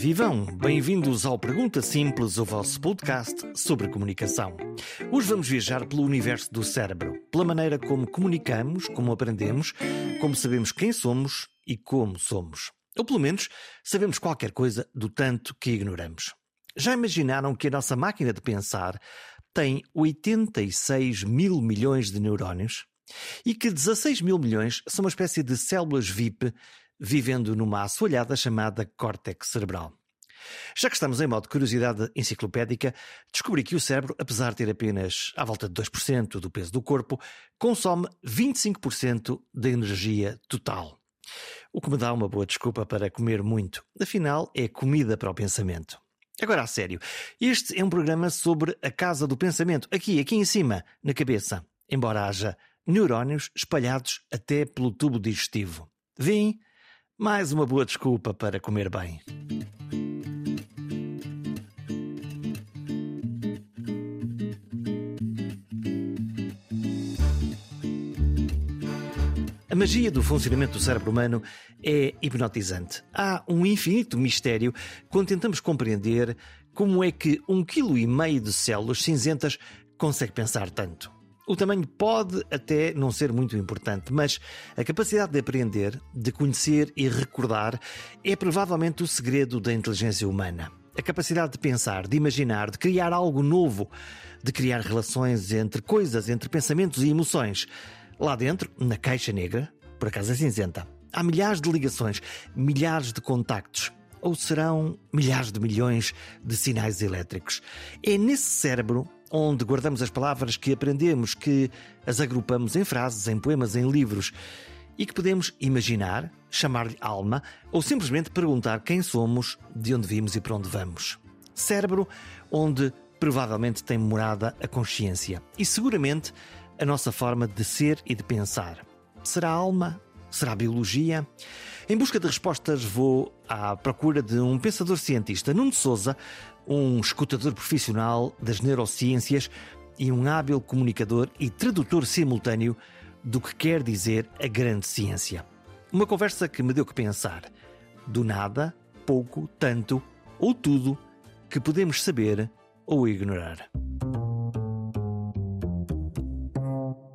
vivam! Bem-vindos ao Pergunta Simples, o vosso podcast sobre comunicação. Hoje vamos viajar pelo universo do cérebro, pela maneira como comunicamos, como aprendemos, como sabemos quem somos e como somos. Ou pelo menos sabemos qualquer coisa do tanto que ignoramos. Já imaginaram que a nossa máquina de pensar tem 86 mil milhões de neurónios? E que 16 mil milhões são uma espécie de células VIP vivendo numa assoalhada chamada córtex cerebral. Já que estamos em modo de curiosidade enciclopédica, descobri que o cérebro, apesar de ter apenas à volta de 2% do peso do corpo, consome 25% da energia total. O que me dá uma boa desculpa para comer muito. Afinal, é comida para o pensamento. Agora, a sério, este é um programa sobre a casa do pensamento, aqui, aqui em cima, na cabeça, embora haja neurónios espalhados até pelo tubo digestivo. Vim mais uma boa desculpa para comer bem. A magia do funcionamento do cérebro humano é hipnotizante. Há um infinito mistério quando tentamos compreender como é que um quilo e meio de células cinzentas consegue pensar tanto. O tamanho pode até não ser muito importante, mas a capacidade de aprender, de conhecer e recordar é provavelmente o segredo da inteligência humana. A capacidade de pensar, de imaginar, de criar algo novo, de criar relações entre coisas, entre pensamentos e emoções. Lá dentro, na caixa negra, por acaso é cinzenta, há milhares de ligações, milhares de contactos. Ou serão milhares de milhões de sinais elétricos. É nesse cérebro onde guardamos as palavras que aprendemos, que as agrupamos em frases, em poemas, em livros e que podemos imaginar, chamar-lhe alma ou simplesmente perguntar quem somos, de onde vimos e para onde vamos. Cérebro onde provavelmente tem morada a consciência e seguramente a nossa forma de ser e de pensar. Será alma? Será biologia? Em busca de respostas, vou à procura de um pensador cientista, Nuno Souza, um escutador profissional das neurociências e um hábil comunicador e tradutor simultâneo do que quer dizer a grande ciência. Uma conversa que me deu que pensar. Do nada, pouco, tanto ou tudo que podemos saber ou ignorar.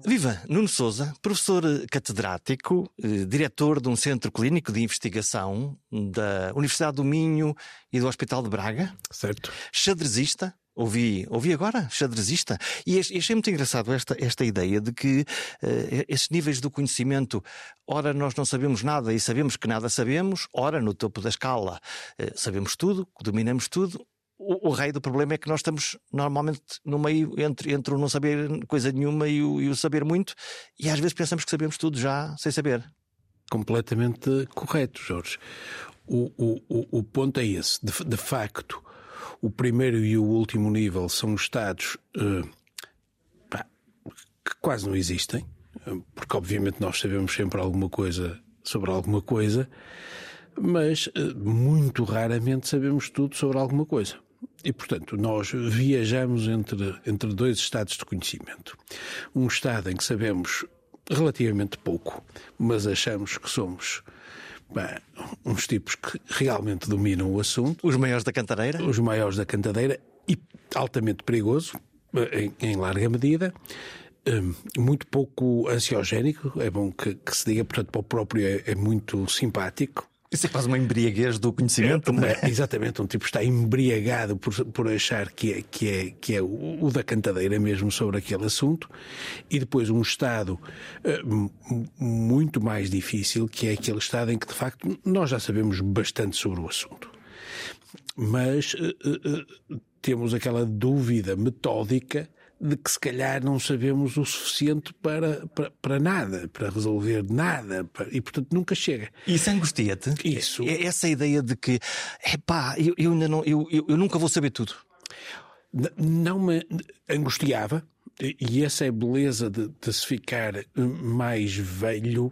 Viva! Nuno Souza, professor catedrático, eh, diretor de um centro clínico de investigação da Universidade do Minho e do Hospital de Braga. Certo. Xadrezista, Ouvi, ouvi agora, xadrezista. E achei muito engraçado esta, esta ideia de que uh, esses níveis do conhecimento, ora nós não sabemos nada e sabemos que nada sabemos, ora no topo da escala uh, sabemos tudo, dominamos tudo, o, o rei do problema é que nós estamos normalmente no meio entre, entre o não saber coisa nenhuma e o, e o saber muito, e às vezes pensamos que sabemos tudo já sem saber. Completamente correto, Jorge. O, o, o ponto é esse. De, de, facto, o primeiro e o último nível são estados uh, pá, que quase não existem, porque obviamente nós sabemos sempre alguma coisa sobre alguma coisa, mas uh, muito raramente sabemos tudo sobre alguma coisa. E, portanto, nós viajamos entre, entre dois estados de conhecimento. Um estado em que sabemos relativamente pouco, mas achamos que somos bem, uns tipos que realmente dominam o assunto. Os maiores da cantadeira? Os maiores da cantadeira e altamente perigoso, em, em larga medida. Um, muito pouco ansiogénico, é bom que, que, se diga, portanto, para o próprio é, é muito simpático. Isso é quase uma embriaguez do conhecimento, não é? Exatamente, um tipo está embriagado por, por achar que é, que é, que é o, o da cantadeira mesmo sobre aquele assunto, e depois um estado uh, muito mais difícil, que é aquele estado em que de facto nós já sabemos bastante sobre o assunto. Mas uh, uh, temos aquela dúvida metódica de que se calhar não sabemos o suficiente para, para, para nada, para resolver nada, para, e portanto nunca chega. Isso angustia-te? Isso. É, essa ideia de que, epá, eu, eu ainda não, eu, eu, eu nunca vou saber tudo. Não me angustiava, e essa é a beleza de, de se ficar mais velho,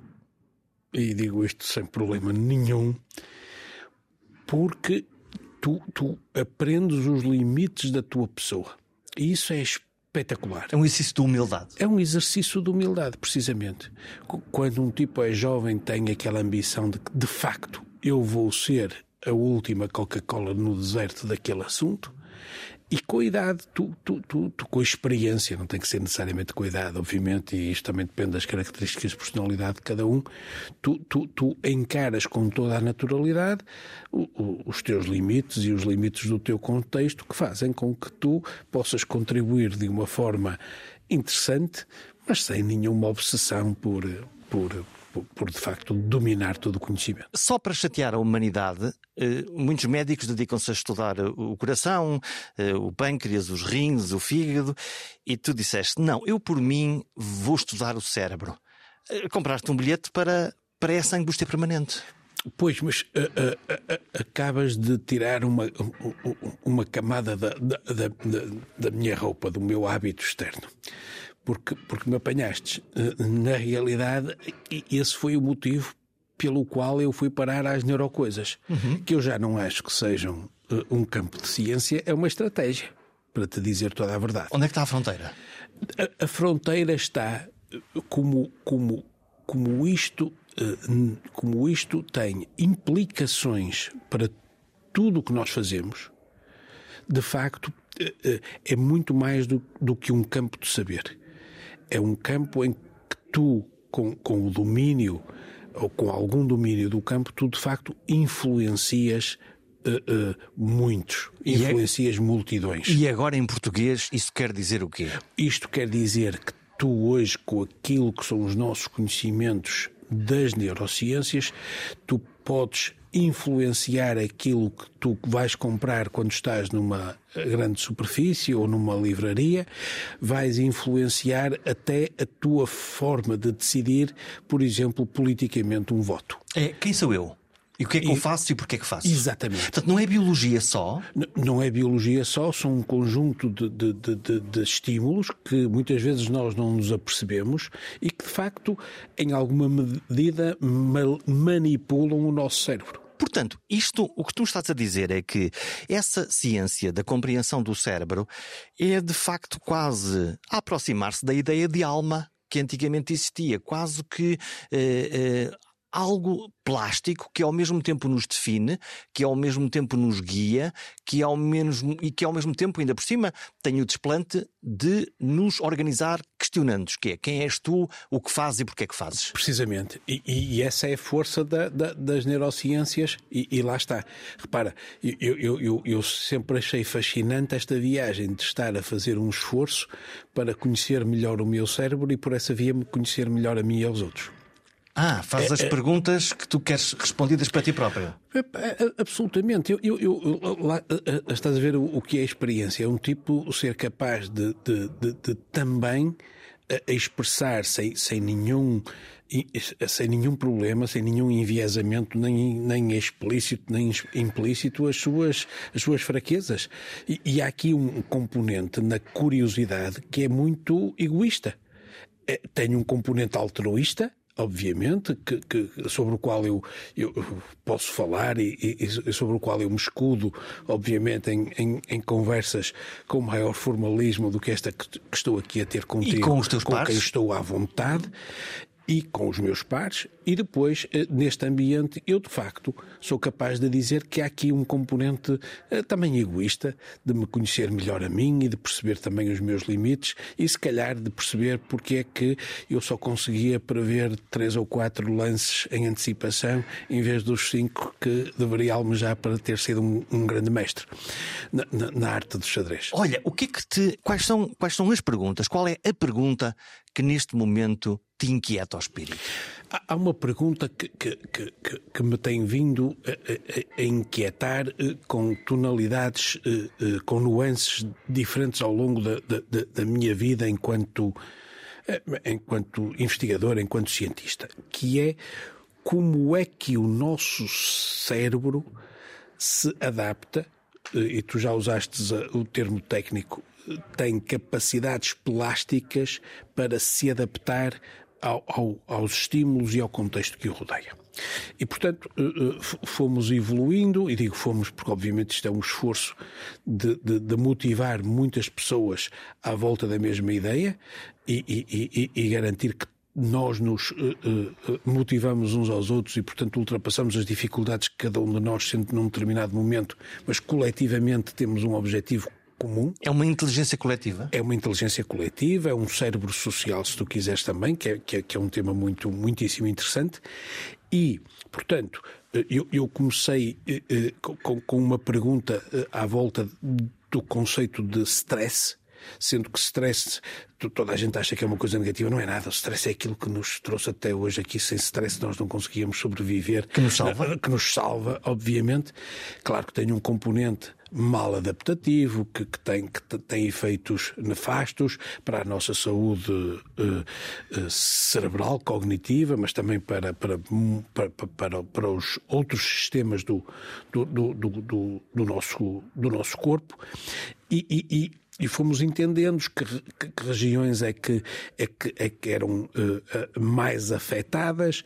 e digo isto sem problema nenhum, porque tu, tu aprendes os limites da tua pessoa. E isso é espetacular. É um exercício de humildade. É um exercício de humildade, precisamente. Quando um tipo é jovem, tem aquela ambição de que, de facto, eu vou ser a última Coca-Cola no deserto daquele assunto. E com a idade, tu, tu, tu, tu, com a experiência, não tem que ser necessariamente com a idade, obviamente, e isto também depende das características de personalidade de cada um, tu, tu, tu encaras com toda a naturalidade o, o, os teus limites e os limites do teu contexto que fazem com que tu possas contribuir de uma forma interessante, mas sem nenhuma obsessão por, por, por, por, de facto dominar todo o conhecimento. Só para chatear a humanidade, eh, muitos médicos dedicam-se a estudar o coração, eh, o pâncreas, os rins, o fígado, e tu disseste: não, eu por mim vou estudar o cérebro. Eh, compraste um bilhete para, para essa angústia permanente. Pois, mas acabas de tirar uma, uma camada da, da, da, da minha roupa, do meu hábito externo porque, porque me apanhaste. Eh, na realidade, esse foi o motivo pelo qual eu fui parar às neurocoisas, uhum. que eu já não acho que sejam eh, um campo de ciência, é uma estratégia, para te dizer toda a verdade. Onde é que está a fronteira? A, a fronteira está eh, como, como, como, isto, como isto tem implicações para tudo o que nós fazemos, de facto, é muito mais do, do que um campo de saber é um campo em que tu, com, com o domínio ou com algum domínio do campo, tu de facto influencias Uh, uh, muitos, influencias e é... multidões. E agora em português isso quer dizer o quê? Isto quer dizer que tu hoje, com aquilo que são os nossos conhecimentos das neurociências, tu podes influenciar aquilo que tu vais comprar quando estás numa grande superfície ou numa livraria, vais influenciar até a tua forma de decidir, por exemplo, politicamente um voto. É, quem sou eu? E o que é que e, eu faço e porquê é que faço? Exatamente. Portanto, não é biologia só? N não é biologia só, são um conjunto de, de, de, de, estímulos que muitas vezes nós não nos apercebemos e que, de facto, em alguma medida manipulam o nosso cérebro. Portanto, isto, o que tu estás a dizer é que essa ciência da compreensão do cérebro é de facto quase a aproximar-se da ideia de alma que antigamente existia, quase que eh, eh, algo plástico que ao mesmo tempo nos define, que ao mesmo tempo nos guia, que ao menos e que ao mesmo tempo ainda por cima tem o desplante de nos organizar questionando-nos, que é quem és tu, o que fazes e porque é que fazes. Precisamente. E, e essa é a força da, da, das neurociências e, e, lá está. Repara, eu, eu, eu, eu sempre achei fascinante esta viagem de estar a fazer um esforço para conhecer melhor o meu cérebro e por essa via me conhecer melhor a mim e aos outros. Ah, faz é, as é, perguntas que tu queres respondidas para ti próprio. É, é, absolutamente. Eu, eu, eu lá, estás a ver o, o, que é a experiência. É um tipo ser capaz de, de, de, de também expressar sem, sem nenhum sem nenhum problema, sem nenhum enviesamento, nem, nem explícito, nem implícito, as suas, as suas fraquezas. E, e há aqui um componente na curiosidade que é muito egoísta. Tem um componente altruísta, obviamente, que, que, sobre o qual eu, eu posso falar e, e, sobre o qual eu me escudo, obviamente, em, em, em, conversas com maior formalismo do que esta que, que estou aqui a ter contigo, e com, os teus com pares? quem estou à vontade e com os meus pares, e depois, eh, neste ambiente, eu de facto sou capaz de dizer que há aqui um componente eh, também egoísta, de me conhecer melhor a mim e de perceber também os meus limites, e se calhar de perceber porque é que eu só conseguia prever três ou quatro lances em antecipação, em vez dos cinco que deveria almejar para ter sido um, um grande mestre na, na, na, arte do xadrez. Olha, o que é que te. Quais são, quais são as perguntas? Qual é a pergunta que neste momento te inquieta ao espírito? Há uma pergunta que, que, que, que me tem vindo a, a, a, inquietar eh, com tonalidades, eh, eh, com nuances diferentes ao longo da, da, da minha vida enquanto, enquanto investigador, enquanto cientista, que é como é que o nosso cérebro se adapta, e tu já usaste o termo técnico, tem capacidades plásticas para se adaptar ao, ao, aos estímulos e ao contexto que o rodeia. E, portanto, eh, eh, fomos evoluindo, e digo fomos porque, obviamente, isto é um esforço de, de, de motivar muitas pessoas à volta da mesma ideia e, e, e, e garantir que nós nos uh, motivamos uns aos outros e, portanto, ultrapassamos as dificuldades que cada um de nós sente num determinado momento, mas coletivamente temos um objetivo comum. É uma inteligência coletiva? É uma inteligência coletiva, é um cérebro social, se tu quiseres também, que é, que é, que é um tema muito, muitíssimo interessante. E, portanto, eu, eu comecei com, com uma pergunta à volta do conceito de stress sendo que stress, toda a gente acha que é uma coisa negativa, não é nada. O stress é aquilo que nos trouxe até hoje aqui. Sem stress nós não conseguíamos sobreviver. Que nos salva? Que nos salva, obviamente. Claro que tem um componente mal adaptativo, que, que, tem, que tem efeitos nefastos para a nossa saúde uh, uh, cerebral, cognitiva, mas também para, para, para, para, para os outros sistemas do, do, do, do, do nosso, do nosso corpo. E, e, fomos entendendo que, que, que, regiões é que, é que, é que eram uh, mais afetadas,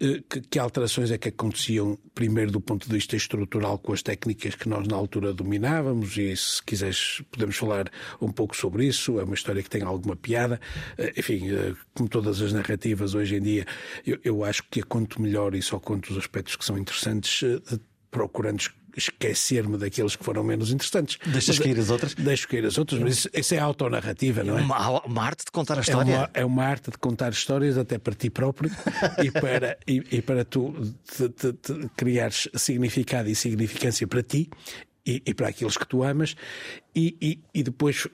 uh, que, que, alterações é que aconteciam, primeiro do ponto de vista estrutural, com as técnicas que nós na altura dominávamos, e se quiseres podemos falar um pouco sobre isso, é uma história que tem alguma piada. Uh, enfim, como todas as narrativas hoje em dia, eu, eu acho que a conto melhor e só conto os aspectos que são interessantes, procurando esquecer-me daqueles que foram menos interessantes. Deixas cair as outras? Deixo cair as outras, mas isso, isso é autonarrativa, não é? Uma, uma, arte de contar a história. É uma, é uma, arte de contar histórias até para ti próprio e, para, e, e para tu te, te, te criares significado e significância para ti e, e, para aqueles que tu amas, e, e, e, depois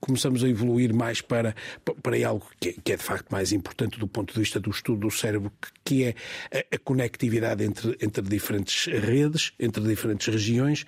começamos a evoluir mais para, para algo que é, que é, de facto mais importante do ponto de vista do estudo do cérebro, que é a, a conectividade entre, entre diferentes redes, entre diferentes regiões,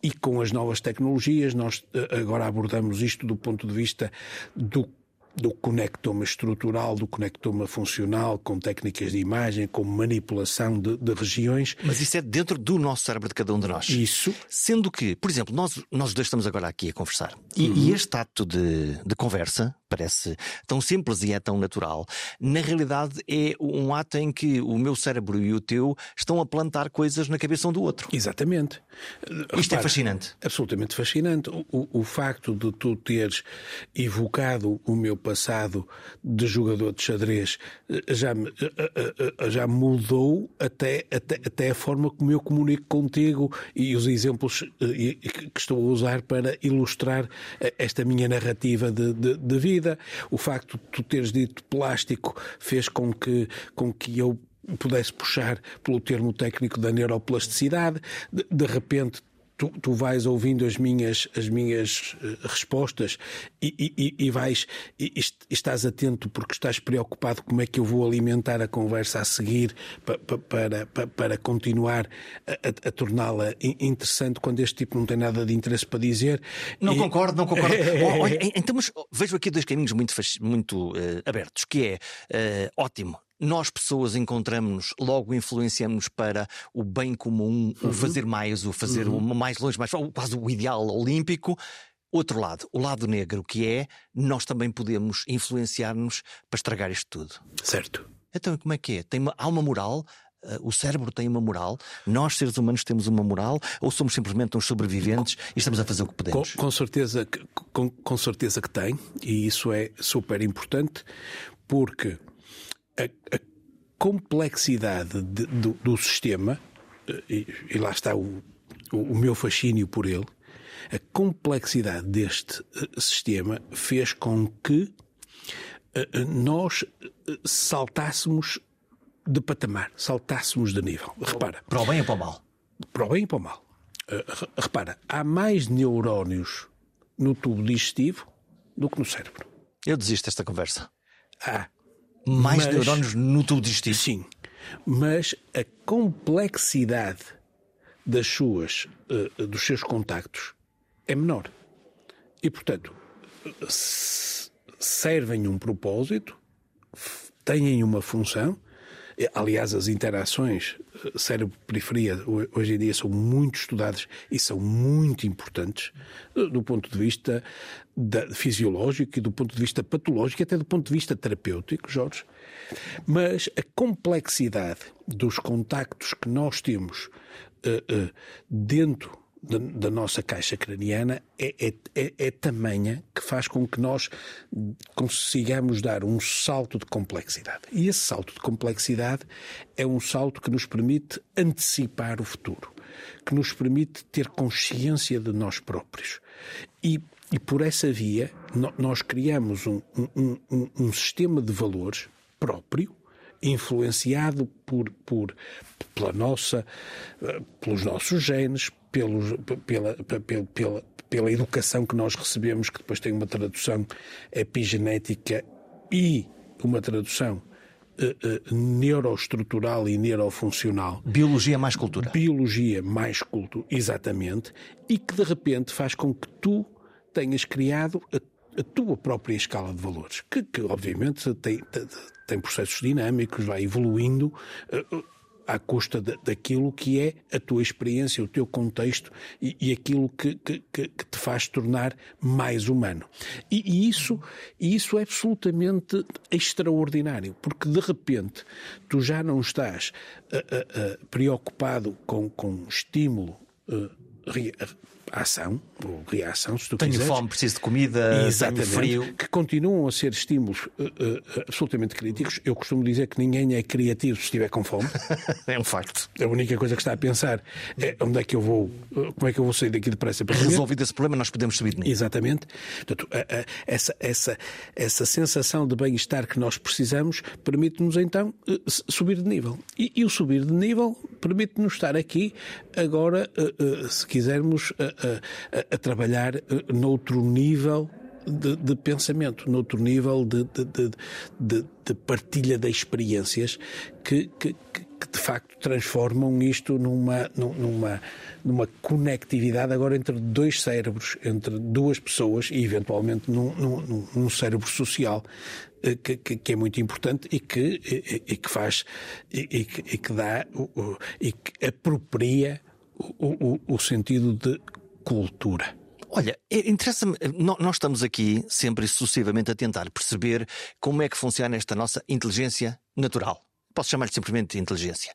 e com as novas tecnologias, nós eh, agora abordamos isto do ponto de vista do do conectoma estrutural, do conectoma funcional, com técnicas de imagem, com manipulação de, de, regiões. Mas isso é dentro do nosso cérebro de cada um de nós. Isso. Sendo que, por exemplo, nós, nós dois estamos agora aqui a conversar. E, uhum. e este ato de, de conversa parece tão simples e é tão natural. Na realidade, é um ato em que o meu cérebro e o teu estão a plantar coisas na cabeça um do outro. Exatamente. Isto é Repara, é fascinante. Absolutamente fascinante. O, o, o facto de tu teres evocado o meu passado de jogador de xadrez eh, já, eh, eh, já mudou até, até, até a forma como eu comunico contigo e os exemplos que estou a usar para ilustrar esta minha narrativa de, de, de vida. O facto de tu teres dito plástico fez com que, com que eu pudesse puxar pelo termo técnico da neuroplasticidade. De, de repente, tu, tu vais ouvindo as minhas, as minhas uh, respostas e, e, e vais e, estás atento porque estás preocupado como é que eu vou alimentar a conversa a seguir pa, pa, para, pa, para continuar a, a, a torná-la interessante quando este tipo não tem nada de interesse para dizer. Não concordo, não concordo. Olha, então, mas vejo aqui dois caminhos muito, muito uh, abertos, que é uh, ótimo nós pessoas encontramos-nos, logo influenciamos para o bem comum, uhum. o fazer mais, o fazer uhum. o mais longe, mais quase o ideal olímpico. Outro lado, o lado negro, que é nós também podemos influenciar-nos para estragar isto tudo. Certo. Então, como é que é? Tem uma, há uma moral? Uh, o cérebro tem uma moral? Nós, seres humanos, temos uma moral? Ou somos simplesmente uns sobreviventes e estamos a fazer o que podemos? Com, com certeza, com, com certeza que tem, e isso é super importante, porque a, a complexidade de, do, do, sistema, eh, e, e, lá está o, o, o meu fascínio por ele, a complexidade deste eh, sistema fez com que eh, nós saltássemos de patamar, saltássemos de nível. Repara. Para o bem ou para o mal? Para o bem e para o mal. Repara, há mais neurónios no tubo digestivo do que no cérebro. Eu desisto desta conversa. Há mais mas, neurónios no tubo digestivo. Sim, mas a complexidade das suas, uh, dos seus contactos é menor. E, portanto, servem um propósito, têm uma função. Aliás, as interações eh, cérebro-periferia hoje em dia são muito estudadas e são muito importantes eh, do ponto de vista da, fisiológico e do ponto de vista patológico até do ponto de vista terapêutico, Jorge. Mas a complexidade dos contactos que nós temos uh, uh, dentro da, da, nossa caixa craniana é, é, é, é tamanha que faz com que nós consigamos dar um salto de complexidade. E esse salto de complexidade é um salto que nos permite antecipar o futuro, que nos permite ter consciência de nós próprios. E, e por essa via, nós criamos um, um, um, um sistema de valores próprio influenciado por, por, pela nossa, eh, pelos nossos genes, pelos, pela, pela, pela, pela educação que nós recebemos, que depois tem uma tradução epigenética e uma tradução uh, uh, neuroestrutural e neurofuncional. Biologia mais cultura. Biologia mais cultura, exatamente, e que de repente faz com que tu tenhas criado a, a tua própria escala de valores, que, que obviamente tem, tem processos dinâmicos, vai evoluindo. Uh, à custa de, daquilo que é a tua experiência, o teu contexto e, e aquilo que, que, que, te faz tornar mais humano. E, e, isso, isso é absolutamente extraordinário, porque de repente tu já não estás uh, uh, uh, preocupado com, com estímulo ação, ou reação, se tu tenho quiseres. fome, preciso de comida, Exatamente, tenho frio. Que continuam a ser estímulos uh, uh, absolutamente críticos. Eu costumo dizer que ninguém é criativo se estiver com fome. é um facto. A única coisa que está a pensar é onde é que eu vou, uh, como é que eu vou sair daqui depressa para Resolvido esse problema, nós podemos subir de nível. Exatamente. Portanto, essa, essa, essa sensação de bem-estar que nós precisamos permite-nos então subir de nível. E, e, o subir de nível permite-nos estar aqui agora, se quisermos, a, a trabalhar eh, noutro nível de, de, pensamento, noutro nível de, de, de, partilha de experiências que, que, que, de facto transformam isto numa, numa, numa conectividade agora entre dois cérebros, entre duas pessoas e eventualmente num, num, num cérebro social eh, que, que, é muito importante e que, e, e que faz e, que, e que dá e que apropria o, o, o sentido de cultura. Olha, é, interessa-me, nós estamos aqui sempre e sucessivamente a tentar perceber como é que funciona esta nossa inteligência natural. Posso chamar-lhe simplesmente inteligência.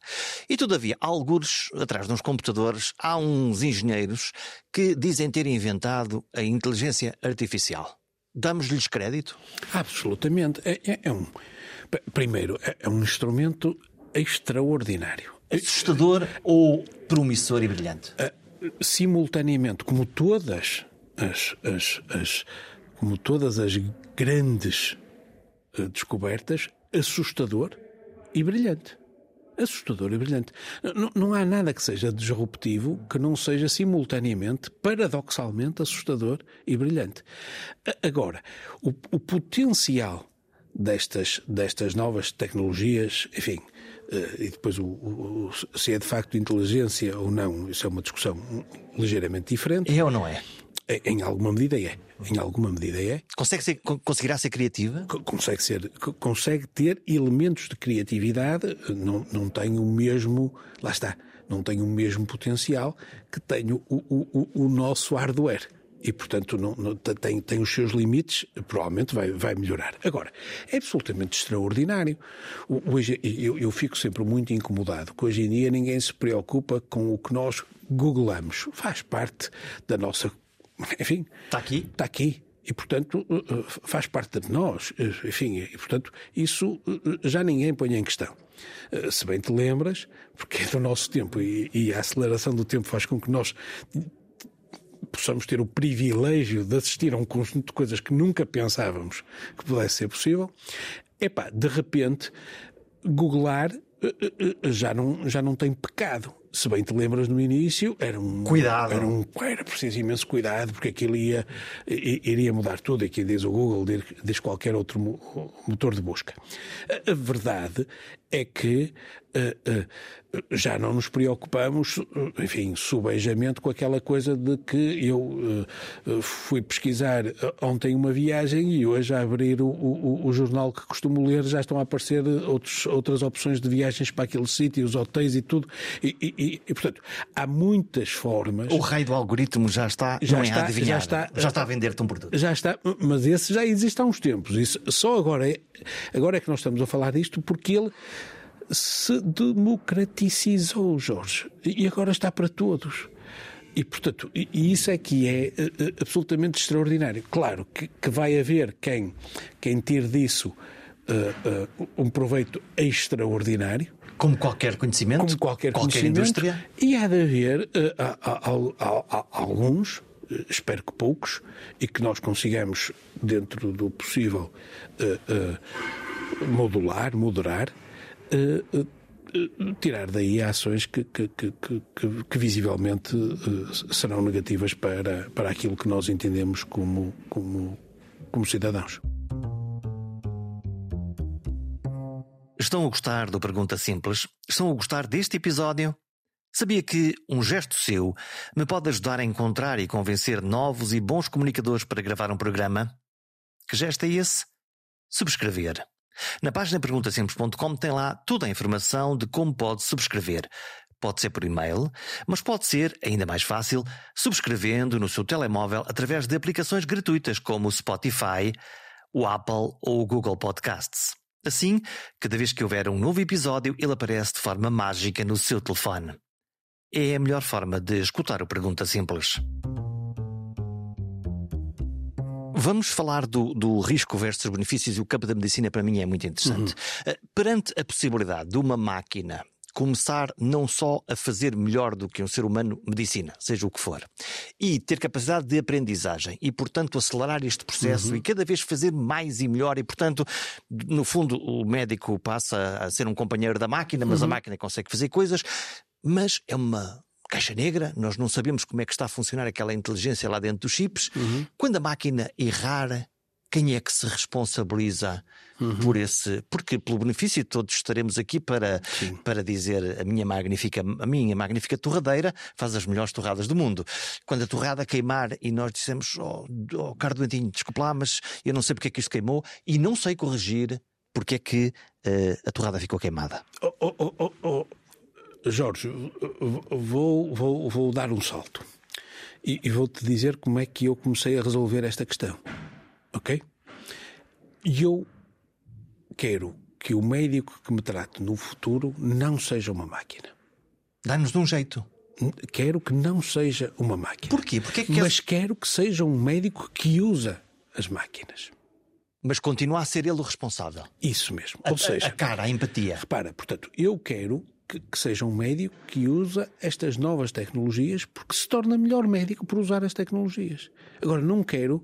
E todavia, há algures atrás de uns computadores, há uns engenheiros que dizem ter inventado a inteligência artificial. Damos-lhes crédito? Absolutamente. É, é, é um, primeiro, é, é um instrumento extraordinário. Assustador ou promissor e brilhante? Simultaneamente, como todas as, as, as como todas as grandes uh, descobertas, assustador e brilhante. Assustador e brilhante. Não, não há nada que seja disruptivo que não seja simultaneamente, paradoxalmente, assustador e brilhante. Agora, o, o potencial destas, destas novas tecnologias, enfim, eh, e depois o, o, se é de facto inteligência ou não, isso é uma discussão ligeiramente diferente. É ou não é? em alguma medida é. Em alguma medida é. Consegue ser, conseguirá ser criativa? Consegue ser, consegue ter elementos de criatividade, não, não tem o mesmo, lá está, não tem o mesmo potencial que tem o, o, o, o nosso hardware e, portanto, não, não, tem, tem os seus limites, provavelmente vai, vai melhorar. Agora, é absolutamente extraordinário. Hoje, eu, eu fico sempre muito incomodado que hoje em dia ninguém se preocupa com o que nós googlamos. Faz parte da nossa. Enfim. Está aqui? Está aqui e, portanto, eh, eh, faz parte de nós. Eh, enfim, e, portanto, isso já ninguém põe em questão. Se bem te lembras, porque é do nosso tempo e, e a aceleração do tempo faz com que nós possamos ter o privilégio de assistir a um conjunto de coisas que nunca pensávamos que pudesse ser possível, epá, de repente, googlar eh, eh, eh, já não, já não tem pecado. Se bem te lembras no início, era um. Cuidado. Era, um, era preciso imenso cuidado, porque aquilo ia, iria mudar tudo. Aqui diz o Google, diz qualquer outro motor de busca. A verdade é que uh, uh, já não nos preocupamos, enfim, subejamente com aquela coisa de que eu uh, fui pesquisar ontem uma viagem e hoje a abrir o, o, o, jornal que costumo ler já estão a aparecer outros, outras opções de viagens para aquele sítio, os hotéis e tudo. E, e, e, portanto, há muitas formas. O rei do algoritmo já está, já está, é já está, já está a vender-te um produto. Já está, mas esse já existe há uns tempos. Isso, só agora é, agora é que nós estamos a falar disto porque ele se democratizou, Jorge, e agora está para todos. E, portanto, e, isso é que é uh, absolutamente extraordinário. Claro que, que, vai haver quem, quem tire disso uh, uh, um proveito extraordinário. Como qualquer conhecimento. Como qualquer, qualquer conhecimento. indústria. E há de haver alguns, espero que poucos, e que nós consigamos, dentro do possível, modular, moderar tirar daí ações que, que, que, que, visivelmente eh, serão negativas para, para aquilo que nós entendemos como, como, como cidadãos. Estão a gostar do Pergunta Simples? Estão a gostar deste episódio? Sabia que um gesto seu me pode ajudar a encontrar e convencer novos e bons comunicadores para gravar um programa? Que gesto é esse? Subscrever. Na página perguntasimples.com tem lá toda a informação de como pode subscrever. Pode ser por e-mail, mas pode ser, ainda mais fácil, subscrevendo no seu telemóvel através de aplicações gratuitas como o Spotify, o Apple ou o Google Podcasts. Assim, cada vez que houver um novo episódio, ele aparece de forma mágica no seu telefone. É a melhor forma de escutar o Pergunta Simples. Vamos falar do, do, risco versus benefícios e o campo da medicina para mim é muito interessante. Uhum. Uh, perante a possibilidade de uma máquina começar não só a fazer melhor do que um ser humano medicina, seja o que for, e ter capacidade de aprendizagem e, portanto, acelerar este processo uhum. e cada vez fazer mais e melhor, e, portanto, no fundo, o médico passa a ser um companheiro da máquina, mas uhum. a máquina consegue fazer coisas, mas é uma caixa negra, nós não sabemos como é que está a funcionar aquela inteligência lá dentro dos chips. Uhum. Quando a máquina errar, quem é que se responsabiliza uhum. por esse? Porque pelo benefício todos estaremos aqui para, para dizer a minha magnífica, a minha magnífica torradeira faz as melhores torradas do mundo. Quando a torrada queimar e nós dissemos, oh, oh caro doentinho, desculpa lá, mas eu não sei porque é que isto queimou e não sei corrigir porque é que uh, a torrada ficou queimada. Oh, oh, oh, oh Jorge, vou, vou, vou dar um salto e, e vou-te dizer como é que eu comecei a resolver esta questão. Ok? E eu quero que o médico que me trate no futuro não seja uma máquina. Dá-nos de um jeito. Quero que não seja uma máquina. Porquê? Porquê que Mas quero que seja um médico que usa as máquinas. Mas continua a ser ele o responsável. Isso mesmo. A, Ou seja, a cara, a empatia. Repara, portanto, eu quero que, que, seja um médico que usa estas novas tecnologias porque se torna melhor médico por usar as tecnologias. Agora, não quero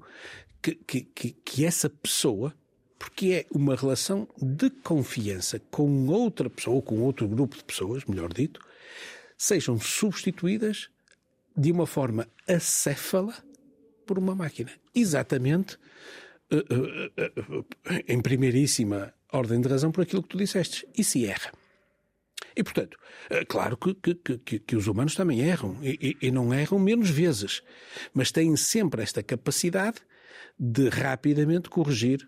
que, que, que, que essa pessoa, porque é uma relação de confiança com outra pessoa, ou com outro grupo de pessoas, melhor dito, sejam substituídas de uma forma acéfala por uma máquina. Exatamente uh, uh, uh, em primeiríssima ordem de razão por aquilo que tu disseste. E se erra? E, portanto, é claro que, que, que, que os humanos também erram, e, e, não erram menos vezes, mas têm sempre esta capacidade de rapidamente corrigir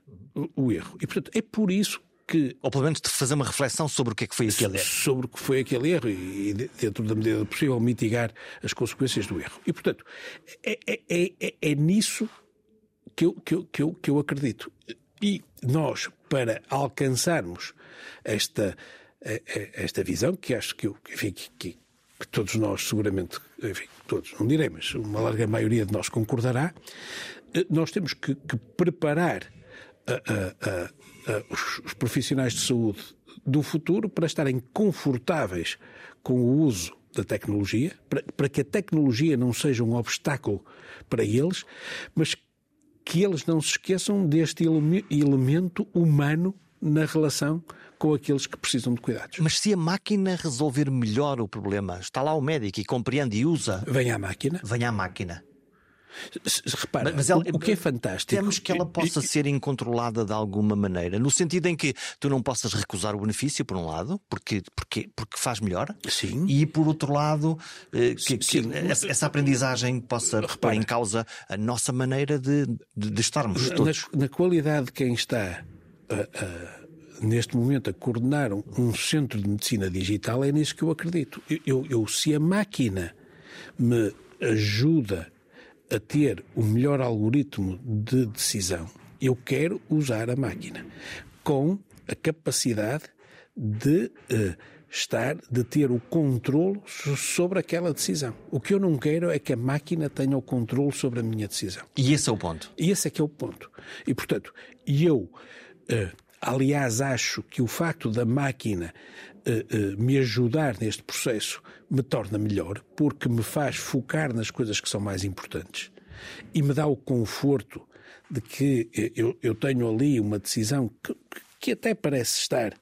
o, erro. E, portanto, é por isso que. Ou pelo menos de fazer uma reflexão sobre o que é que foi aquele erro. Sobre o que foi aquele erro e, dentro da medida possível, mitigar as consequências do erro. E, portanto, é, é, é, é nisso que eu, que, eu, que, eu, que eu acredito. E nós, para alcançarmos esta esta visão, que acho que, enfim, que, que, que todos nós seguramente, enfim, todos, não direi, mas uma larga maioria de nós concordará, eh, nós temos que, que preparar a, a, a, os, os profissionais de saúde do futuro para estarem confortáveis com o uso da tecnologia, para, para, que a tecnologia não seja um obstáculo para eles, mas que eles não se esqueçam deste elemento humano na relação com aqueles que precisam de cuidados. Mas se a máquina resolver melhor o problema, está lá o médico e compreende e usa. Vem à máquina. Vem à máquina. Repara, mas ela, o, que é fantástico. Temos que ela possa ser incontrolada de alguma maneira, no sentido em que tu não possas recusar o benefício, por um lado, porque, porque, porque faz melhor, Sim. e por outro lado, eh, que, que essa, aprendizagem possa Repara, pôr em causa a nossa maneira de, de, de estarmos todos. Na, na, qualidade de quem está. Uh, neste momento, a coordenar um, centro de medicina digital, é nisso que eu acredito. Eu, eu, se a máquina me ajuda a ter o melhor algoritmo de decisão, eu quero usar a máquina com a capacidade de uh, estar, de ter o controle sobre aquela decisão. O que eu não quero é que a máquina tenha o controle sobre a minha decisão. E esse é o ponto. E esse é que é o ponto. E, portanto, eu, eh, aliás, acho que o facto da máquina eh, eh, me ajudar neste processo me torna melhor, porque me faz focar nas coisas que são mais importantes e me dá o conforto de que eu, eu tenho ali uma decisão que, que até parece estar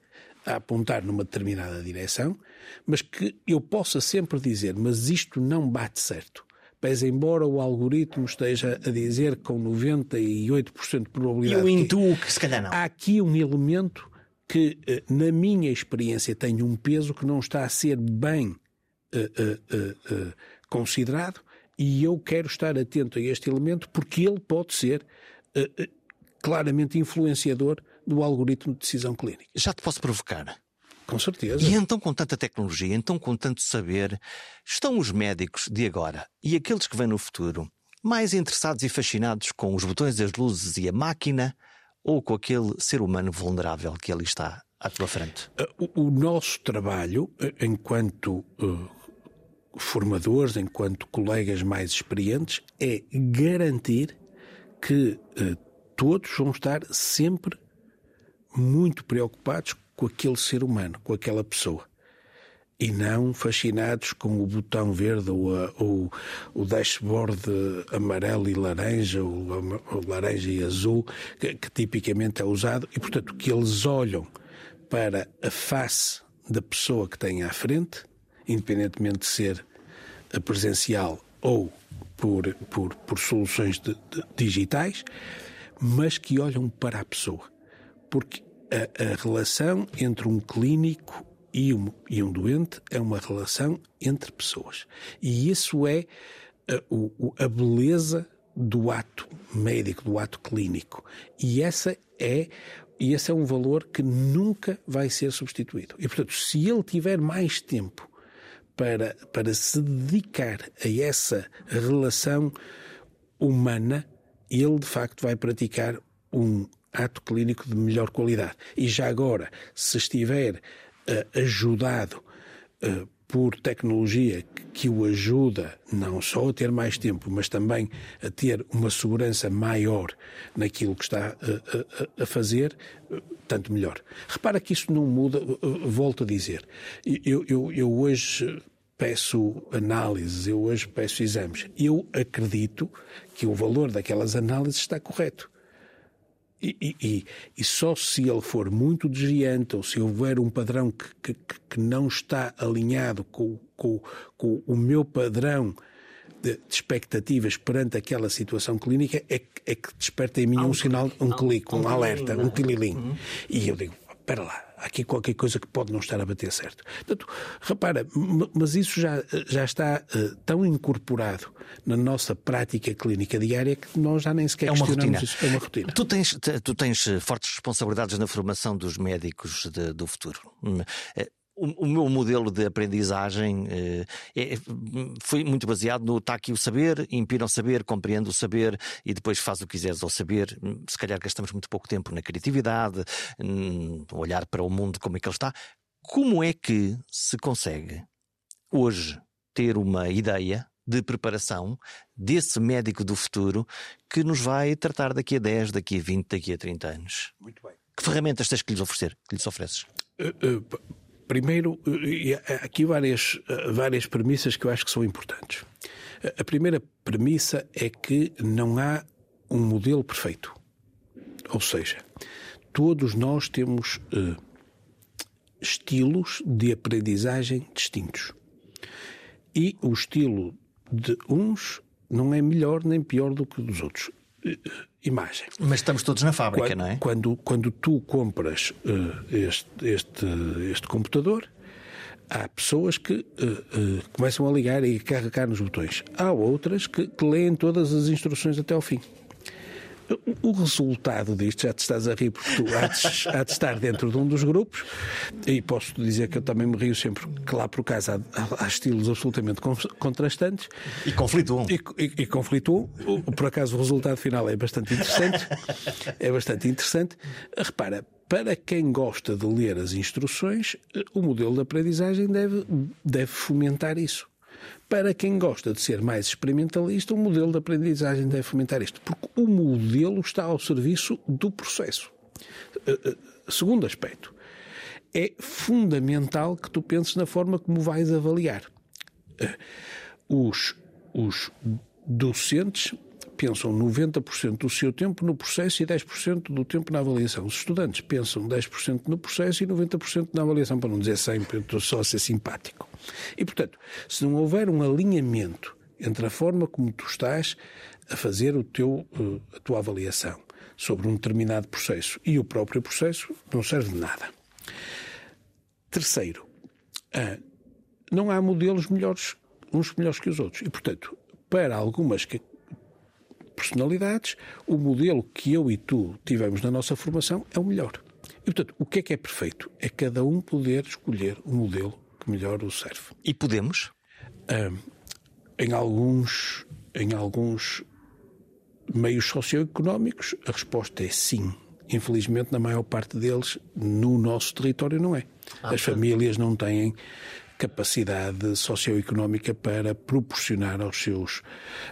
a apontar numa determinada direção, mas que eu possa sempre dizer, mas isto não bate certo. Pese embora o algoritmo esteja a dizer com 98% de probabilidade. Eu intuo que, que se calhar não. Há aqui um elemento que, eh, na minha experiência, tem um peso que não está a ser bem uh, uh, uh, considerado e eu quero estar atento a este elemento porque ele pode ser claramente influenciador do algoritmo de decisão clínica. Já te posso provocar? Com certeza. E então, com tanta tecnologia, então, com tanto saber, estão os médicos de agora e aqueles que vêm no futuro mais interessados e fascinados com os botões, as luzes e a máquina ou com aquele ser humano vulnerável que ali está à tua frente? Eh, o, o nosso trabalho, eh, enquanto uh, formadores, enquanto colegas mais experientes, é garantir que uh, todos vão estar sempre muito preocupados com aquele ser humano, com aquela pessoa. E não fascinados com o botão verde ou, a, ou o dashboard amarelo e laranja, ou, ou laranja e azul, que, que tipicamente é usado, e portanto que eles olham para a face da pessoa que têm à frente, independentemente de ser presencial ou por, por, por soluções de, de, digitais, mas que olham para a pessoa porque a, a relação entre um clínico e um, e um, doente é uma relação entre pessoas. E isso é a, o, a beleza do ato médico, do ato clínico. E essa é e esse é um valor que nunca vai ser substituído. E, portanto, se ele tiver mais tempo para, para se dedicar a essa relação humana, ele de facto vai praticar um ato clínico de melhor qualidade. E já agora, se estiver uh, ajudado uh, por tecnologia que, o ajuda não só a ter mais tempo, mas também a ter uma segurança maior naquilo que está a, a, a fazer, tanto melhor. Repara que isso não muda, volto a dizer. Eu, eu, eu hoje peço análises, eu hoje peço exames. Eu acredito que o valor daquelas análises está correto. E, e, e, só se ele for muito desviante ou se houver um padrão que, que, que não está alinhado com, com, com, o meu padrão de, de, expectativas perante aquela situação clínica, é, é que desperta em mim um, um sinal, um clique, um, um alerta, um tililim. Uhum. E eu digo, espera lá, há aqui qualquer coisa que pode não estar a bater certo. Portanto, repara, mas isso já, já está uh, tão incorporado na nossa prática clínica diária que nós já nem sequer é uma questionamos rotina. isso. É uma rotina. Tu tens, tu tens eh, fortes responsabilidades na formação dos médicos de, do futuro. O, o, meu modelo de aprendizagem eh, é, foi muito baseado no está aqui o saber, impira o saber, compreende o saber e depois faz o que quiseres ao saber. Se calhar gastamos muito pouco tempo na criatividade, hum, olhar para o mundo como é que ele está. Como é que se consegue hoje ter uma ideia de preparação desse médico do futuro que nos vai tratar daqui a 10, daqui a 20, daqui a 30 anos? Muito bem. Que ferramentas tens que lhes oferecer, que lhes ofereces? Uh, uh, Primeiro, aqui várias, várias premissas que eu acho que são importantes. A primeira premissa é que não há um modelo perfeito. Ou seja, todos nós temos estilos de aprendizagem distintos. E o estilo de uns não é melhor nem pior do que o dos outros imagem. Mas estamos todos na fábrica, quando, não é? Quando, quando tu compras uh, este, este, este computador, há pessoas que uh, uh, começam a ligar e a carregar nos botões. Há outras que, que leem todas as instruções até ao fim. O resultado disto, já te estás a rir porque tu há de, há de estar dentro de um dos grupos, e posso dizer que eu também me rio sempre que lá por casa há, há estilos absolutamente contrastantes. E conflituam. E, e, e conflituam. Por acaso o resultado final é bastante interessante. é bastante interessante. Repara, para quem gosta de ler as instruções, o modelo de aprendizagem deve, deve fomentar isso. Para quem gosta de ser mais experimentalista, o modelo de aprendizagem deve fomentar isto, porque o modelo está ao serviço do processo. Eh, eh, segundo aspecto, é fundamental que tu penses na forma como vais avaliar. Eh, os, os docentes pensam 90% do seu tempo no processo e 10% do tempo na avaliação. Os estudantes pensam 10% no processo e 90% na avaliação, para não dizer sempre, estou só a ser simpático. E, portanto, se não houver um alinhamento entre a forma como tu estás a fazer o teu, eh, a tua avaliação sobre um determinado processo e o próprio processo, não serve de nada. Terceiro, ah, não há modelos melhores, uns melhores que os outros. E, portanto, para algumas personalidades, o modelo que eu e tu tivemos na nossa formação é o melhor. E, portanto, o que é que é perfeito? É cada um poder escolher o modelo que melhor o serve. E podemos? Uh, em alguns, em alguns meios socioeconómicos, a resposta é sim. Infelizmente, na maior parte deles, no nosso território, não é. Ah, As famílias não têm capacidade socioeconómica para proporcionar aos seus,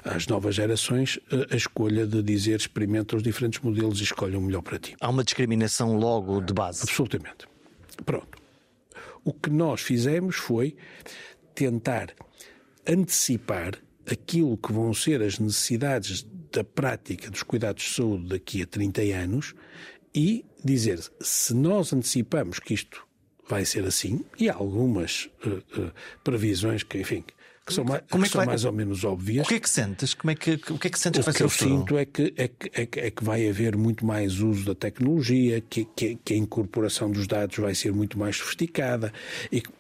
às novas gerações, eh, a escolha de dizer experimenta os diferentes modelos e escolha o melhor para ti. Há uma discriminação logo de base. Absolutamente. Pronto. O que nós fizemos foi tentar antecipar aquilo que vão ser as necessidades da prática dos cuidados de saúde daqui a 30 anos e dizer se nós antecipamos que isto vai ser assim, e há algumas uh, uh, previsões que, enfim, que são, mais, Como é que, vai... mais ou menos óbvias. O que é que sentes? Como é que, o que é que sentes o que, que eu sinto é que, é, que, é, que, é que vai haver muito mais uso da tecnologia, que, que, que a incorporação dos dados vai ser muito mais sofisticada e que,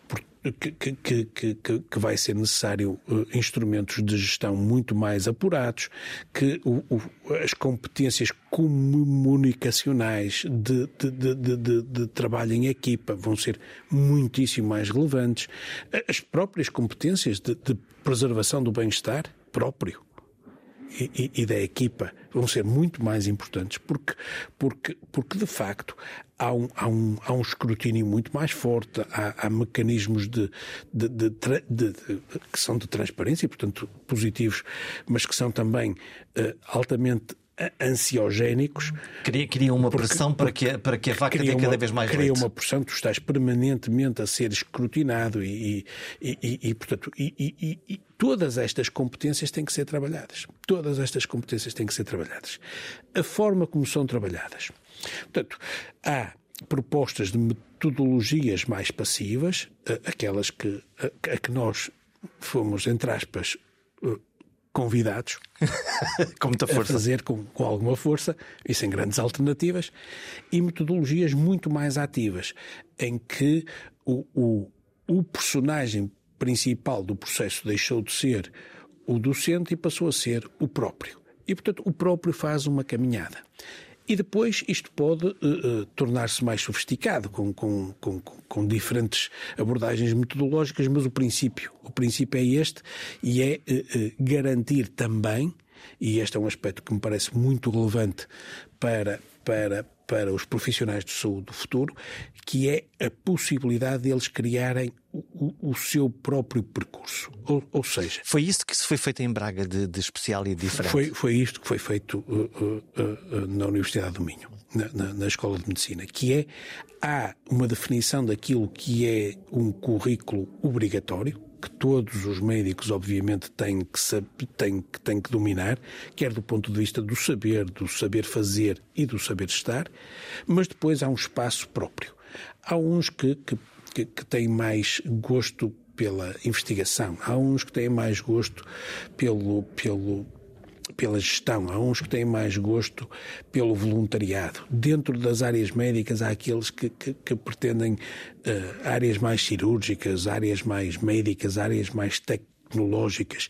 que, que, que, que, vai ser necessário uh, instrumentos de gestão muito mais apurados, que o, o, as competências comunicacionais de, de, de, de, trabalho em equipa. Vão ser muitíssimo mais relevantes, as próprias competências de preservação do bem-estar próprio e, e, da equipa vão ser muito mais importantes porque, porque, porque de facto há um, há, um, há um escrutínio muito mais forte, há, há mecanismos de, de, de, de, que são de transparência, portanto positivos, mas que são também uh, altamente ansiogénicos. Cria, cria uma pressão para que, para que a vaca tenha cada vez mais cria leite. Uma pressão, tu estás permanentemente a ser escrutinado e, e, e, e portanto, e, todas estas competências têm que ser trabalhadas. Todas estas competências têm que ser trabalhadas. A forma como são trabalhadas. Portanto, há propostas de metodologias mais passivas, aquelas que, a, a que nós fomos, entre aspas, convidados com muita força. a fazer com, com alguma força e sem grandes alternativas, e metodologias muito mais ativas, em que o, o, o personagem principal do processo deixou de ser o docente e passou a ser o próprio. E, portanto, o próprio faz uma caminhada. E depois isto pode uh, uh, tornar-se mais sofisticado, com, com, com, com, diferentes abordagens metodológicas, mas o princípio, o princípio é este e é uh, garantir também, e este é um aspecto que me parece muito relevante para, para, para os profissionais de saúde do futuro, que é a possibilidade deles criarem o, o seu próprio percurso. Ou, ou, seja. Foi isso que se foi feito em Braga de, de especial e diferente? Foi, foi isto que foi feito uh, uh, uh, na Universidade do Minho, na, na, na, Escola de Medicina, que é há uma definição daquilo que é um currículo obrigatório, que todos os médicos, obviamente, têm que, têm, têm que dominar, quer do ponto de vista do saber, do saber fazer e do saber estar, mas depois há um espaço próprio. Há uns que, que, que, que têm mais gosto pela investigação, há uns que têm mais gosto pelo, pelo, pela gestão, há uns que têm mais gosto pelo voluntariado. Dentro das áreas médicas há aqueles que, que, que pretendem uh, áreas mais cirúrgicas, áreas mais médicas, áreas mais tecnológicas.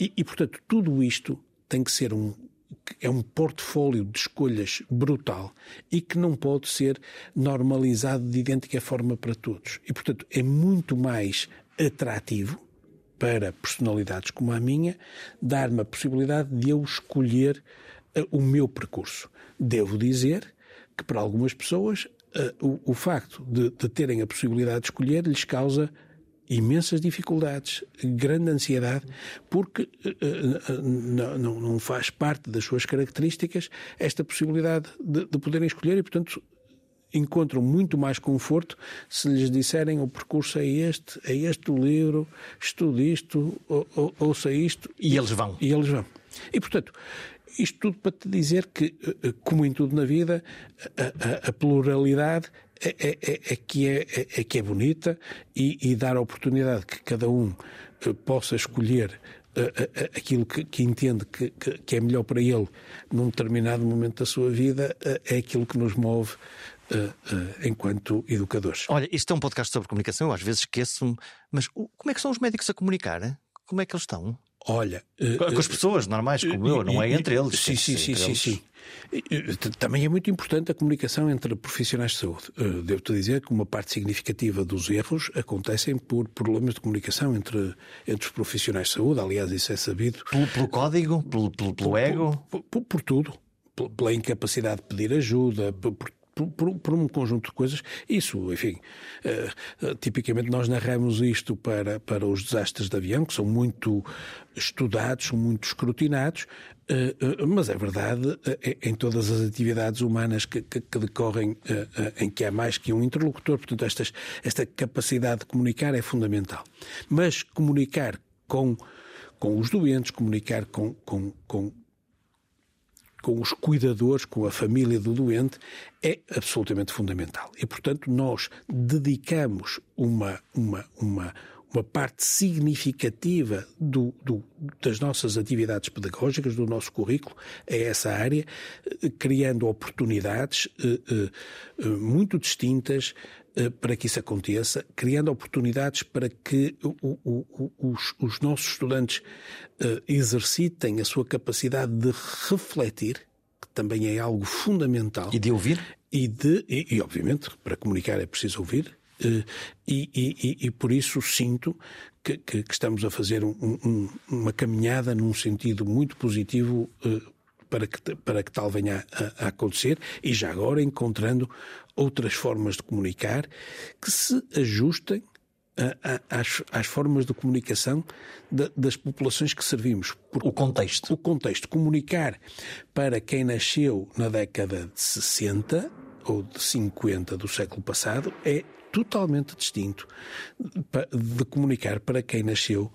E, e, portanto, tudo isto tem que ser um. É um portfólio de escolhas brutal e que não pode ser normalizado de idêntica forma para todos. E, portanto, é muito mais atrativo para personalidades como a minha, dar-me a possibilidade de eu escolher uh, o meu percurso. Devo dizer que para algumas pessoas o, o, facto de, de terem a possibilidade de escolher lhes causa imensas dificuldades, grande ansiedade, porque uh, não, não, faz parte das suas características esta possibilidade de, de, poderem escolher e, portanto, encontram muito mais conforto se lhes disserem o percurso é este, é este o livro, estude isto, ou, ou, ouça isto. E eles vão. E eles vão. E, portanto, isto tudo para te dizer que, como em tudo na vida, a, a, a pluralidade é, é, é, é, que é, é, é, que é bonita e, e, dar a oportunidade que cada um uh, possa escolher aquilo que, que entende que, que, é melhor para ele num determinado momento da sua vida é aquilo que nos move enquanto educadores. Olha, isto é um podcast sobre comunicação, eu às vezes esqueço-me, mas como é que são os médicos a comunicar? Como é que eles estão? Olha. Com as pessoas normais como eu, não é entre eles. Sim, sim, sim, sim, sim. Também é muito importante a comunicação entre profissionais de saúde. Devo-te dizer que uma parte significativa dos erros acontecem por problemas de comunicação entre, entre os profissionais de saúde. Aliás, isso é sabido. Pelo, pelo código? Pelo, pelo, pelo ego? Por, por, por, tudo. Pela incapacidade de pedir ajuda, por, por, por, por, um conjunto de coisas. Isso, enfim, uh, uh, tipicamente nós narramos isto para, para os desastres de avião, que são muito estudados, são muito escrutinados, uh, mas é verdade em todas as atividades humanas que, que, que decorrem em que há mais que um interlocutor. Portanto, estas, esta capacidade de comunicar é fundamental. Mas comunicar com, com os doentes, comunicar com, com, com com os cuidadores, com a família do doente, é absolutamente fundamental. E, portanto, nós dedicamos uma, uma, uma, uma parte significativa do, do, das nossas atividades pedagógicas, do nosso currículo, a essa área, eh, criando oportunidades eh, eh, muito distintas para que isso aconteça, criando oportunidades para que o, o, os, os, nossos estudantes exercitem a sua capacidade de refletir, que também é algo fundamental. E de ouvir? E, de, e, e obviamente, para comunicar é preciso ouvir, e, e, e, por isso sinto que, que, que estamos a fazer um, um, uma caminhada num sentido muito positivo para que, para que tal venha a, a, acontecer e já agora encontrando outras formas de comunicar que se ajustem às, às, formas de comunicação de, das populações que servimos. Porque o contexto. O contexto. Comunicar para quem nasceu na década de 60 ou de 50 do século passado é totalmente distinto de comunicar para quem nasceu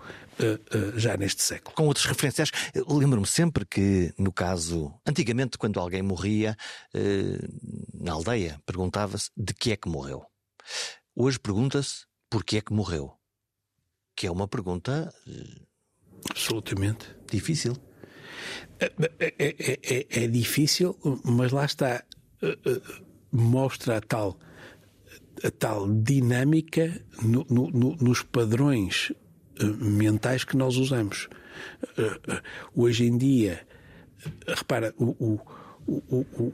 já neste século. Com outras referências, lembro-me sempre que, no caso, antigamente, quando alguém morria na aldeia, perguntava-se de que é que morreu. Hoje pergunta-se porquê é que morreu. Que é uma pergunta. Absolutamente. Difícil. É, é, é, é, é difícil, mas lá está. Mostra a tal a tal dinâmica no, no, nos padrões eh, mentais que nós usamos. Eh, eh, hoje em dia, repara, o, o, o,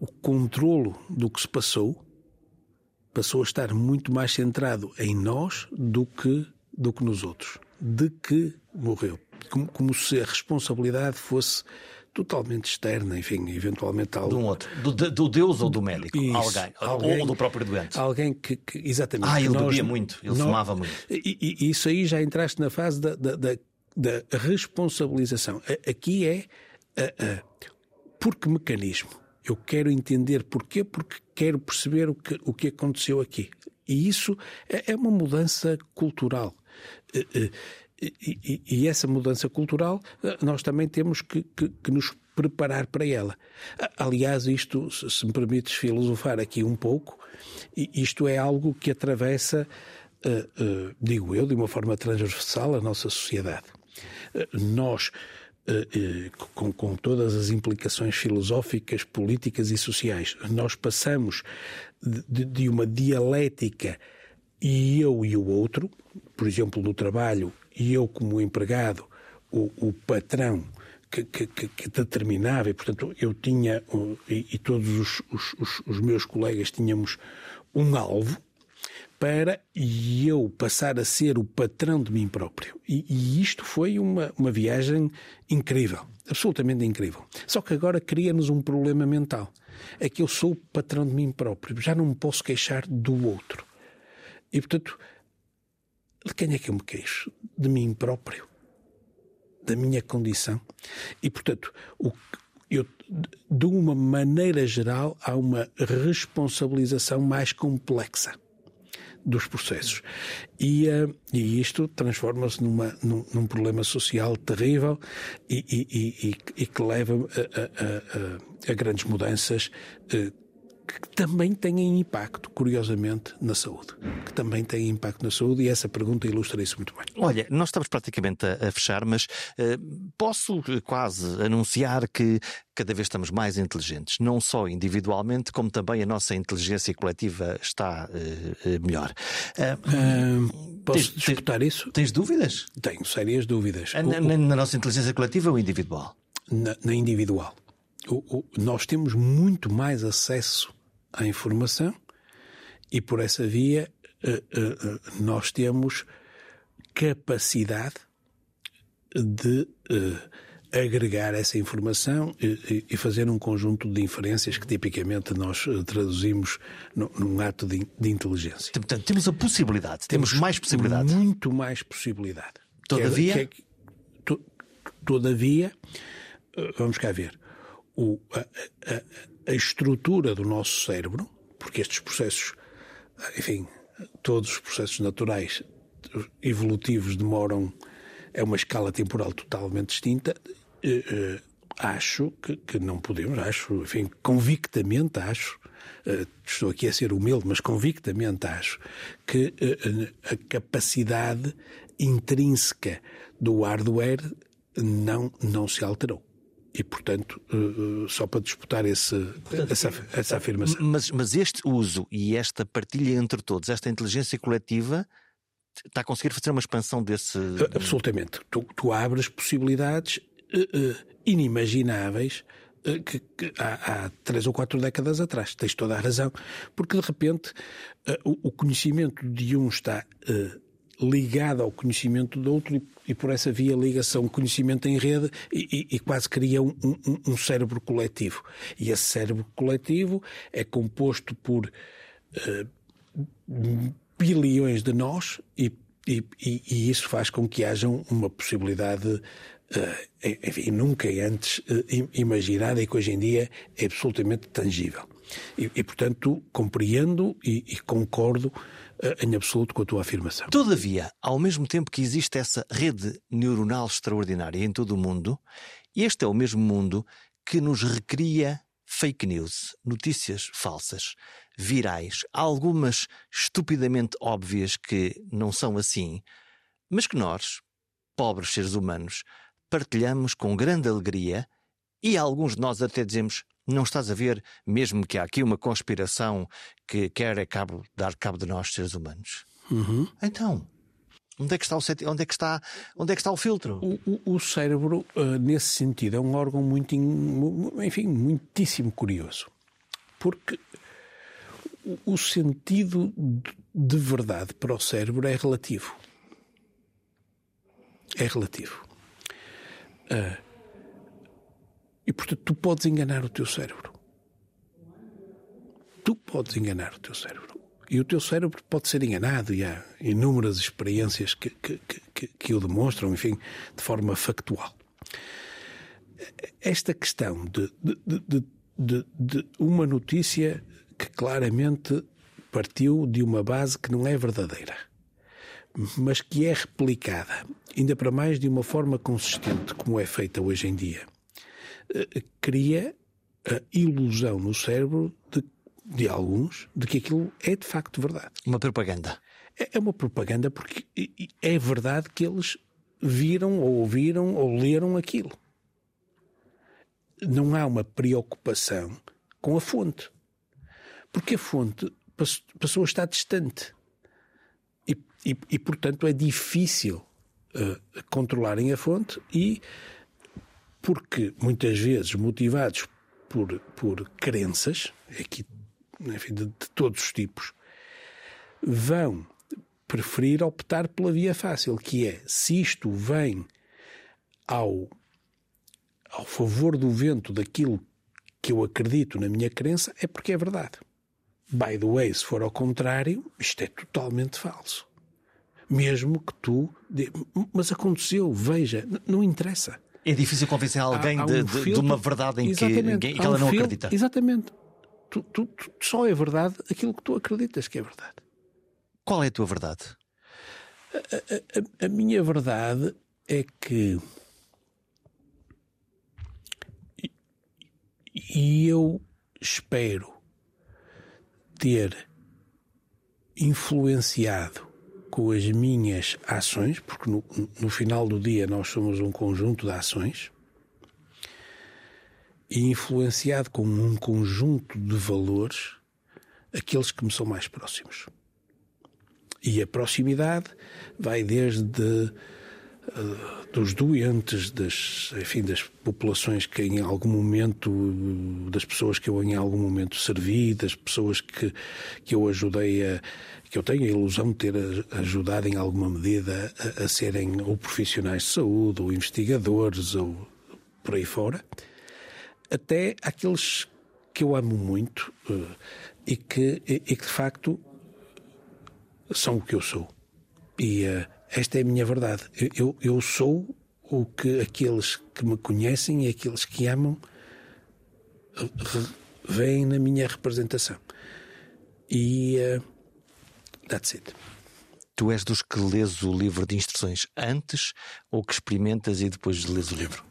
o controlo do que se passou passou a estar muito mais centrado em nós do que, do que nos outros. De que morreu. Como, como se a responsabilidade fosse totalmente externa, enfim, eventualmente algo. De um outro. Do, do Deus ou do médico? Isso, alguém. alguém. Ou do próprio doente? Alguém que. que exatamente. Ah, ele nós, bebia muito, ele nós, fumava muito. E, e, isso aí já entraste na fase da, da, da, da responsabilização. Aqui é. A, a, por que mecanismo? Eu quero entender porquê, porque quero perceber o que, o que aconteceu aqui. E isso é, é uma mudança cultural. Eh, eh, e, e, essa mudança cultural eh, nós também temos que, que, que, nos preparar para ela. Aliás, isto, se me permites filosofar aqui um pouco, isto é algo que atravessa, uh, uh, digo eu, de uma forma transversal a nossa sociedade. Nós, com, com todas as implicações filosóficas, políticas e sociais, nós passamos de, de uma dialética e eu e o outro, por exemplo, no trabalho, e eu como empregado, o, o patrão que, que, que, determinava, e portanto eu tinha, e, e todos os, os, os, meus colegas tínhamos um alvo, para eu passar a ser o patrão de mim próprio. E, e, isto foi uma, uma viagem incrível, absolutamente incrível. Só que agora cria-nos um problema mental. É que eu sou o patrão de mim próprio, já não me posso queixar do outro. E portanto, de quem é que eu me queixo? De mim próprio. Da minha condição. E portanto, o, eu, de uma maneira geral, há uma responsabilização mais complexa dos processos. E, uh, e isto transforma-se num, num problema social terrível e, e, e, que leva a, a, a, a grandes mudanças uh, que também têm impacto, curiosamente, na saúde. Que também têm impacto na saúde e essa pergunta ilustra isso muito bem. Olha, nós estamos praticamente a, a fechar, mas uh, posso quase anunciar que cada vez estamos mais inteligentes, não só individualmente, como também a nossa inteligência coletiva está uh, melhor. Uh, posso tens, disputar tens, isso? Tens dúvidas? Tenho sérias dúvidas. Na, na, na nossa inteligência coletiva ou individual? Na, na individual. O, o, nós temos muito mais acesso à informação e por essa via uh, uh, nós temos capacidade de agregar essa informação e, fazer um conjunto de inferências que tipicamente nós traduzimos num ato de, de, inteligência. Portanto, temos a possibilidade, temos, temos mais possibilidade. Muito mais possibilidade. Todavia. Que é, que é, to, todavia, vamos cá ver o, a, a, a estrutura do nosso cérebro, porque estes processos, enfim, todos os processos naturais evolutivos demoram, é uma escala temporal totalmente distinta. Eh, eh, acho que, que, não podemos, acho, enfim, convictamente acho, eh, estou aqui a ser humilde, mas convictamente acho que a capacidade intrínseca do hardware não, não se alterou e, portanto, uh, só para disputar esse, portanto, essa, essa afirmação. Mas, mas este uso e esta partilha entre todos, esta inteligência coletiva, está a conseguir fazer uma expansão desse. Absolutamente. Tu, tu abres possibilidades uh, inimagináveis que, que há, há, três ou quatro décadas atrás. Tens toda a razão. Porque, de repente, o, o, conhecimento de um está ligado ao conhecimento do outro e, e, por essa via ligação conhecimento em rede e, e, e quase cria um, um, um, cérebro coletivo. E esse cérebro coletivo é composto por uh, bilhões de nós e, e, isso faz com que haja uma possibilidade uh, enfim, nunca antes uh, imaginada e que hoje em dia é absolutamente tangível. E, portanto, compreendo e concordo em absoluto com a tua afirmação. Todavia, ao mesmo tempo que existe essa rede neuronal extraordinária em todo o mundo, este é o mesmo mundo que nos recria fake news, notícias falsas, virais, algumas estupidamente óbvias que não são assim, mas que nós, pobres seres humanos, partilhamos com grande alegria e alguns de nós até dizemos: não estás a ver, mesmo que há aqui uma conspiração que quer é cabo, dar cabo de nós, seres humanos? Uhum. Então, onde é que está o onde é que está, onde é que está o filtro? O, o, o cérebro, uh, nesse sentido, é um órgão muito, enfim, muitíssimo curioso, porque o, sentido de verdade para o cérebro é relativo. É relativo. Uh, e portanto, tu podes enganar o teu cérebro. Tu podes enganar o teu cérebro. E o teu cérebro pode ser enganado, e há inúmeras experiências que, que, que, que o demonstram, enfim, de forma factual. Esta questão de, de, de, de, uma notícia que claramente partiu de uma base que não é verdadeira, mas que é replicada, ainda para mais de uma forma consistente, como é feita hoje em dia, cria a ilusão no cérebro de, de alguns de que aquilo é de facto verdade. Uma propaganda. É, é uma propaganda porque é verdade que eles viram ou ouviram ou leram aquilo. Não há uma preocupação com a fonte. Porque a fonte passou a estar distante. E, e, e portanto, é difícil uh, controlarem a fonte e porque muitas vezes motivados por, por crenças, aqui, enfim, de, de todos os tipos, vão preferir optar pela via fácil, que é se isto vem ao, ao favor do vento daquilo que eu acredito na minha crença, é porque é verdade. By the way, se for ao contrário, isto é totalmente falso. Mesmo que tu. Mas aconteceu, veja, não interessa. É difícil convencer alguém há, há um de, de, uma verdade em que, em que ela um não filtro, acredita. Exatamente. Tu, tu, tu, só é verdade aquilo que tu acreditas que é verdade. Qual é a tua verdade? A, a, a minha verdade é que. E eu espero ter influenciado com as minhas ações, porque no, no final do dia nós somos um conjunto de ações, e influenciado com um conjunto de valores aqueles que me são mais próximos. E a proximidade vai desde uh, dos doentes, das, enfim, das populações que em algum momento, das pessoas que eu em algum momento servi, das pessoas que, que eu ajudei a, que eu tenho a ilusão de ter ajudado em alguma medida a, a serem ou profissionais de saúde, ou investigadores, ou por aí fora, até aqueles que eu amo muito uh, e, que, e, e, que de facto são o que eu sou. E uh, esta é a minha verdade. Eu, eu sou o que aqueles que me conhecem e aqueles que amam veem na minha representação. E uh, that's it. Tu és dos que lês o livro de instruções antes ou que experimentas e depois lês o livro?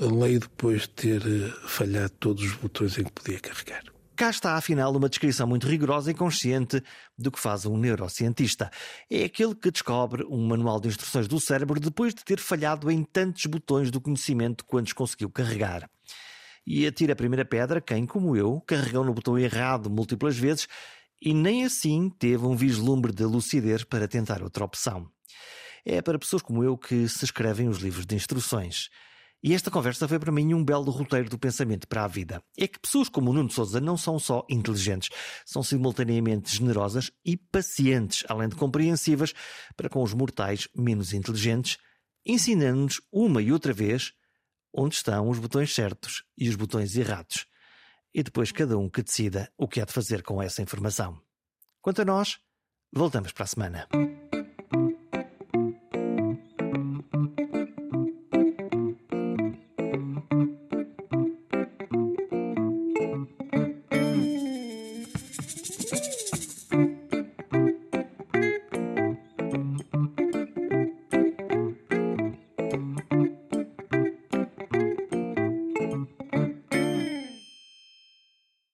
Leio depois de ter eh, falhado todos os botões em que podia carregar. Cá está, afinal, uma descrição muito rigorosa e consciente do que faz um neurocientista. É aquele que descobre um manual de instruções do cérebro depois de ter falhado em tantos botões do conhecimento quantos conseguiu carregar. E atira a primeira pedra quem, como eu, carregou no botão errado múltiplas vezes e nem assim teve um vislumbre de lucidez para tentar outra opção. É para pessoas como eu que se escrevem os livros de instruções. E esta conversa foi para mim um belo roteiro do pensamento para a vida. É que pessoas como o Nuno Souza não são só inteligentes, são simultaneamente generosas e pacientes, além de compreensivas para com os mortais menos inteligentes, ensinando-nos uma e outra vez onde estão os botões certos e os botões errados. E depois cada um que decida o que há de fazer com essa informação. Quanto a nós, voltamos para a semana.